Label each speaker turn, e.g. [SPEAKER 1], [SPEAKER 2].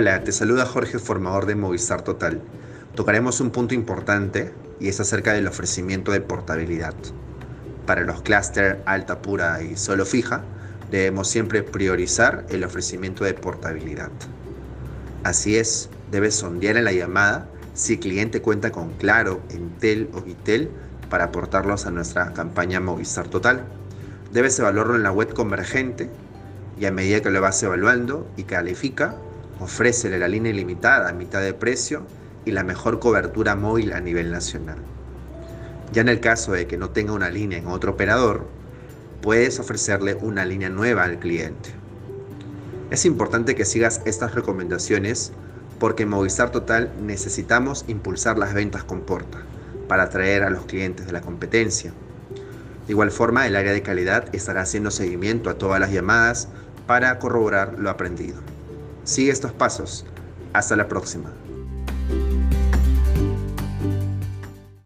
[SPEAKER 1] Hola, te saluda Jorge, formador de Movistar Total. Tocaremos un punto importante y es acerca del ofrecimiento de portabilidad. Para los clúster alta pura y solo fija, debemos siempre priorizar el ofrecimiento de portabilidad. Así es, debes sondear en la llamada si el cliente cuenta con Claro, Entel o Vitel para aportarlos a nuestra campaña Movistar Total. Debes evaluarlo en la web convergente y a medida que lo vas evaluando y califica, ofrécele la línea ilimitada a mitad de precio y la mejor cobertura móvil a nivel nacional. Ya en el caso de que no tenga una línea en otro operador, puedes ofrecerle una línea nueva al cliente. Es importante que sigas estas recomendaciones porque en Movistar Total necesitamos impulsar las ventas con Porta para atraer a los clientes de la competencia. De igual forma, el área de calidad estará haciendo seguimiento a todas las llamadas para corroborar lo aprendido. Sigue estos pasos. Hasta la próxima.